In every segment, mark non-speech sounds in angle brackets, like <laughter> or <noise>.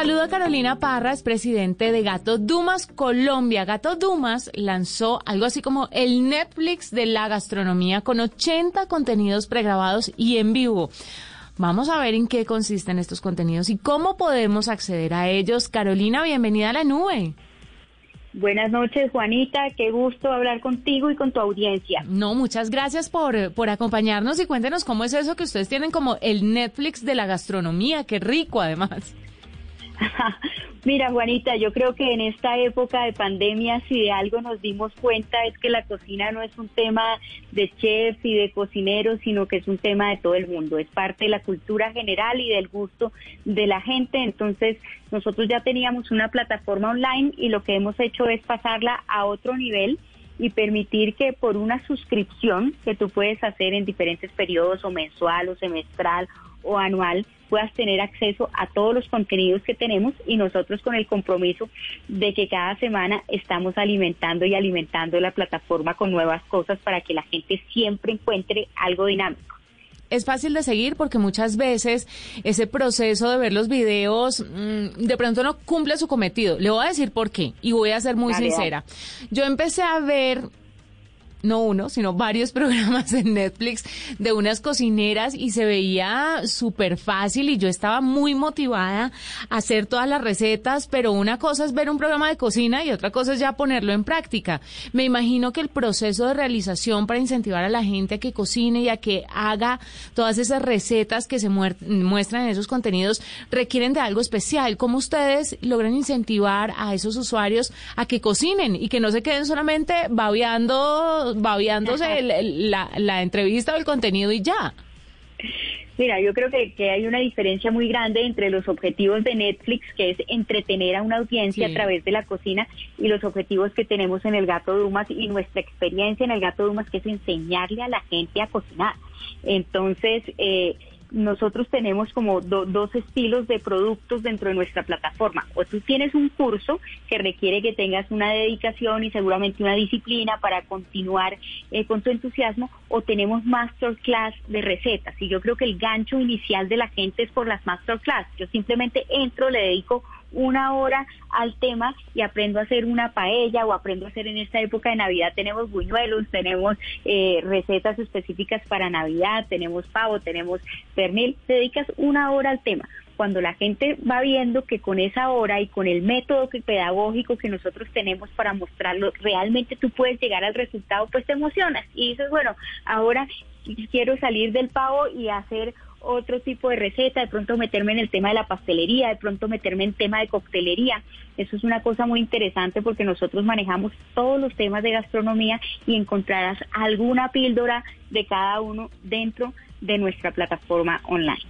Saludo a Carolina Parra, es presidente de Gato Dumas Colombia. Gato Dumas lanzó algo así como el Netflix de la gastronomía con 80 contenidos pregrabados y en vivo. Vamos a ver en qué consisten estos contenidos y cómo podemos acceder a ellos. Carolina, bienvenida a la nube. Buenas noches, Juanita. Qué gusto hablar contigo y con tu audiencia. No, muchas gracias por, por acompañarnos y cuéntenos cómo es eso que ustedes tienen como el Netflix de la gastronomía. Qué rico, además. <laughs> Mira, Juanita, yo creo que en esta época de pandemia, si de algo nos dimos cuenta es que la cocina no es un tema de chefs y de cocineros, sino que es un tema de todo el mundo. Es parte de la cultura general y del gusto de la gente. Entonces, nosotros ya teníamos una plataforma online y lo que hemos hecho es pasarla a otro nivel y permitir que por una suscripción que tú puedes hacer en diferentes periodos o mensual o semestral o anual, puedas tener acceso a todos los contenidos que tenemos y nosotros con el compromiso de que cada semana estamos alimentando y alimentando la plataforma con nuevas cosas para que la gente siempre encuentre algo dinámico es fácil de seguir porque muchas veces ese proceso de ver los videos mm, de pronto no cumple su cometido. Le voy a decir por qué y voy a ser muy sincera. Yo empecé a ver no uno, sino varios <laughs> programas en Netflix de unas cocineras y se veía súper fácil y yo estaba muy motivada a hacer todas las recetas, pero una cosa es ver un programa de cocina y otra cosa es ya ponerlo en práctica. Me imagino que el proceso de realización para incentivar a la gente a que cocine y a que haga todas esas recetas que se muestran en esos contenidos requieren de algo especial. ¿Cómo ustedes logran incentivar a esos usuarios a que cocinen y que no se queden solamente babeando babiándose la, la entrevista o el contenido y ya. Mira, yo creo que, que, hay una diferencia muy grande entre los objetivos de Netflix, que es entretener a una audiencia a través de la cocina, y los objetivos que tenemos en el Gato Dumas y nuestra experiencia en el Gato Dumas, que es enseñarle a la gente a cocinar. Entonces, eh, nosotros tenemos como dos estilos de productos dentro de nuestra plataforma. O tú tienes un curso que requiere que tengas una dedicación y seguramente una disciplina para continuar eh, con tu entusiasmo, o tenemos masterclass de recetas. Y yo creo que el gancho inicial de la gente es por las masterclass. Yo simplemente entro, le dedico una hora al tema y aprendo a hacer una paella o aprendo a hacer en esta época de Navidad tenemos buñuelos, tenemos eh, recetas específicas para Navidad, tenemos pavo, tenemos pernil, te dedicas una hora al tema. Cuando la gente va viendo que con esa hora y con el método pedagógico que nosotros tenemos para mostrarlo, realmente tú puedes llegar al resultado, pues te emocionas y dices, bueno, ahora quiero salir del pavo y hacer otro tipo de receta, de pronto meterme en el tema de la pastelería, de pronto meterme en tema de coctelería. Eso es una cosa muy interesante porque nosotros manejamos todos los temas de gastronomía y encontrarás alguna píldora de cada uno dentro de nuestra plataforma online.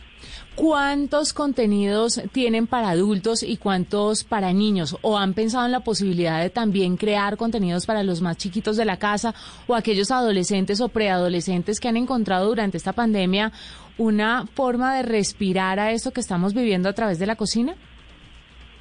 ¿Cuántos contenidos tienen para adultos y cuántos para niños? ¿O han pensado en la posibilidad de también crear contenidos para los más chiquitos de la casa o aquellos adolescentes o preadolescentes que han encontrado durante esta pandemia una forma de respirar a esto que estamos viviendo a través de la cocina?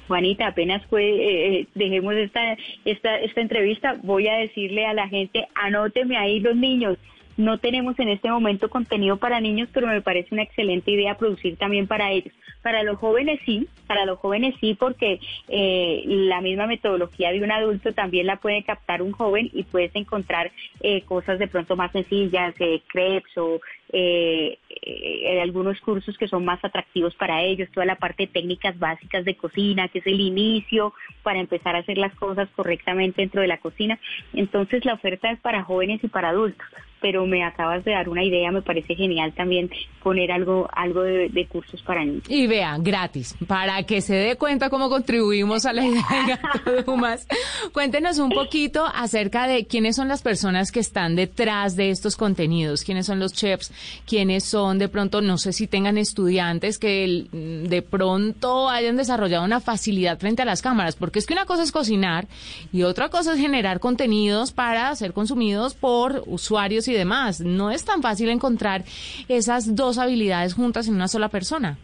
Juanita, apenas fue, eh, eh, dejemos esta, esta, esta entrevista, voy a decirle a la gente, anóteme ahí los niños, no tenemos en este momento contenido para niños, pero me parece una excelente idea producir también para ellos. Para los jóvenes sí, para los jóvenes sí, porque eh, la misma metodología de un adulto también la puede captar un joven y puedes encontrar eh, cosas de pronto más sencillas, eh, crepes o eh, eh, algunos cursos que son más atractivos para ellos, toda la parte de técnicas básicas de cocina, que es el inicio para empezar a hacer las cosas correctamente dentro de la cocina. Entonces la oferta es para jóvenes y para adultos pero me acabas de dar una idea, me parece genial también poner algo, algo de, cursos para niños. Y vean, gratis, para que se dé cuenta cómo contribuimos a la idea de Dumas. Cuéntenos un poquito acerca de quiénes son las personas que están detrás de estos contenidos, quiénes son los chefs, quiénes son de pronto, no sé si tengan estudiantes que de pronto hayan desarrollado una facilidad frente a las cámaras, porque es que una cosa es cocinar y otra cosa es generar contenidos para ser consumidos por usuarios y demás. No es tan fácil encontrar esas dos habilidades juntas en una sola persona.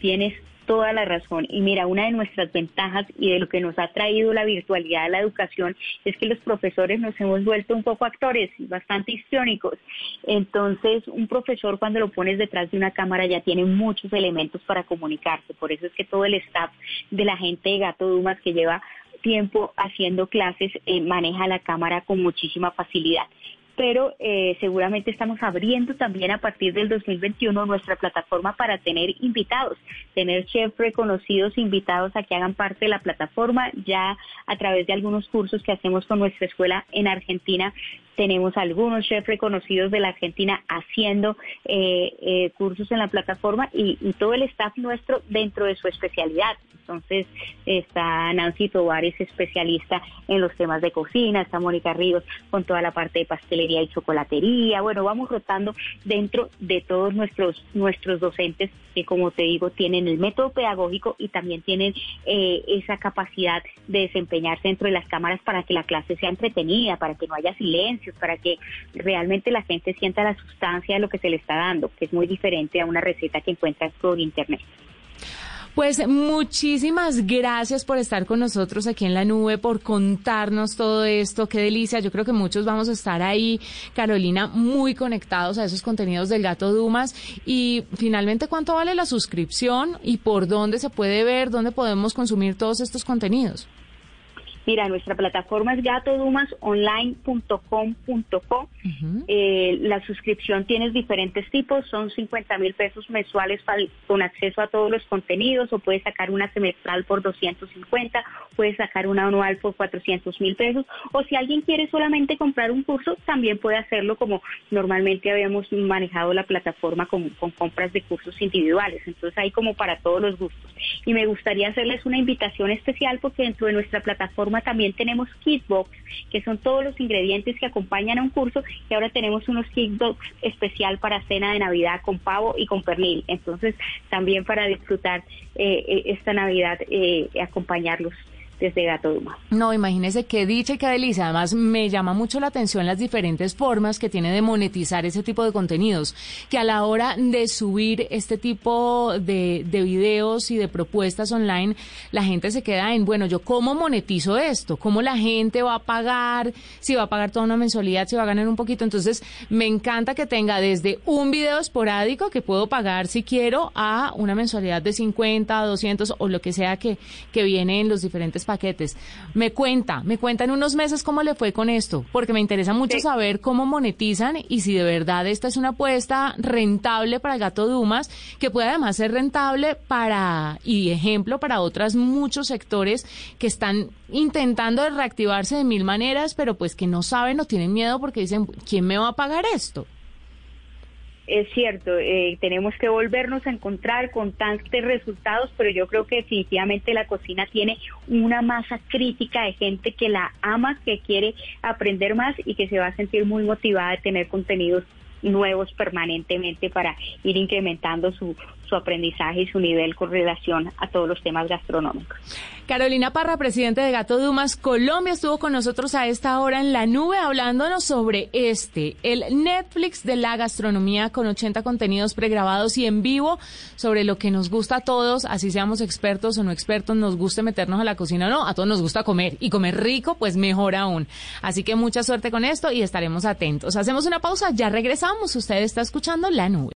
Tienes toda la razón. Y mira, una de nuestras ventajas y de lo que nos ha traído la virtualidad de la educación es que los profesores nos hemos vuelto un poco actores, bastante histriónicos. Entonces, un profesor cuando lo pones detrás de una cámara ya tiene muchos elementos para comunicarse. Por eso es que todo el staff de la gente de Gato Dumas que lleva tiempo haciendo clases eh, maneja la cámara con muchísima facilidad pero eh, seguramente estamos abriendo también a partir del 2021 nuestra plataforma para tener invitados, tener chefs reconocidos invitados a que hagan parte de la plataforma. Ya a través de algunos cursos que hacemos con nuestra escuela en Argentina, tenemos algunos chefs reconocidos de la Argentina haciendo eh, eh, cursos en la plataforma y, todo el staff nuestro dentro de su especialidad. Entonces está Nancy Tovares, especialista en los temas de cocina, está Mónica Ríos con toda la parte de pastelería y chocolatería. Bueno, vamos rotando dentro de todos nuestros, nuestros docentes que, como te digo, tienen el método pedagógico y también tienen eh, esa capacidad de desempeñarse dentro de las cámaras para que la clase sea entretenida, para que no haya silencios, para que realmente la gente sienta la sustancia de lo que se le está dando, que es muy diferente a una receta que encuentras por internet. Pues muchísimas gracias por estar con nosotros aquí en la nube, por contarnos todo esto. Qué delicia. Yo creo que muchos vamos a estar ahí, Carolina, muy conectados a esos contenidos del Gato Dumas. Y finalmente, ¿cuánto vale la suscripción y por dónde se puede ver, dónde podemos consumir todos estos contenidos? Mira, nuestra plataforma es gatodumasonline.com.co. eh, la suscripción tienes diferentes tipos, son 50 mil pesos mensuales con acceso a todos los contenidos o puedes sacar una semestral por 250, puedes sacar una anual por 400 mil pesos o si alguien quiere solamente comprar un curso, también puede hacerlo como normalmente habíamos manejado la plataforma con, con compras de cursos individuales. Entonces hay como para todos los gustos. Y me gustaría hacerles una invitación especial porque dentro de nuestra plataforma también tenemos Kitbox, que son todos los ingredientes que acompañan a un curso, y ahora tenemos unos Kitbox especial para cena de Navidad con pavo y con pernil. Entonces, también para disfrutar eh, eh, esta Navidad, eh, acompañarlos desde Gato Duma. No, imagínese qué dicha y qué delicia. Además, me llama mucho la atención las diferentes formas que tiene de monetizar ese tipo de contenidos, que a la hora de subir este tipo de, de videos y de propuestas online, la gente se queda en, bueno, yo cómo monetizo esto, cómo la gente va a pagar, si va a pagar toda una mensualidad, si va a ganar un poquito. Entonces, me encanta que tenga desde un video esporádico que puedo pagar si quiero a una mensualidad de 50, 200 o lo que sea que, que viene en los diferentes paquetes. Me cuenta, me cuenta en unos meses cómo le fue con esto, porque me interesa mucho saber cómo monetizan y si de verdad esta es una apuesta rentable para el gato Dumas, que puede además ser rentable para y ejemplo para otras muchos sectores que están intentando reactivarse de mil maneras, pero pues que no saben o tienen miedo porque dicen, ¿quién me va a pagar esto? Es cierto, eh, tenemos que volvernos a encontrar con tantos resultados, pero yo creo que definitivamente la cocina tiene una masa crítica de gente que la ama, que quiere aprender más y que se va a sentir muy motivada de tener contenidos nuevos permanentemente para ir incrementando su, su aprendizaje y su nivel con relación a todos los temas gastronómicos. Carolina Parra, presidente de Gato Dumas Colombia, estuvo con nosotros a esta hora en la nube hablándonos sobre este, el Netflix de la gastronomía con 80 contenidos pregrabados y en vivo sobre lo que nos gusta a todos, así seamos expertos o no expertos, nos guste meternos a la cocina o no, a todos nos gusta comer y comer rico, pues mejor aún. Así que mucha suerte con esto y estaremos atentos. Hacemos una pausa, ya regresamos, usted está escuchando la nube.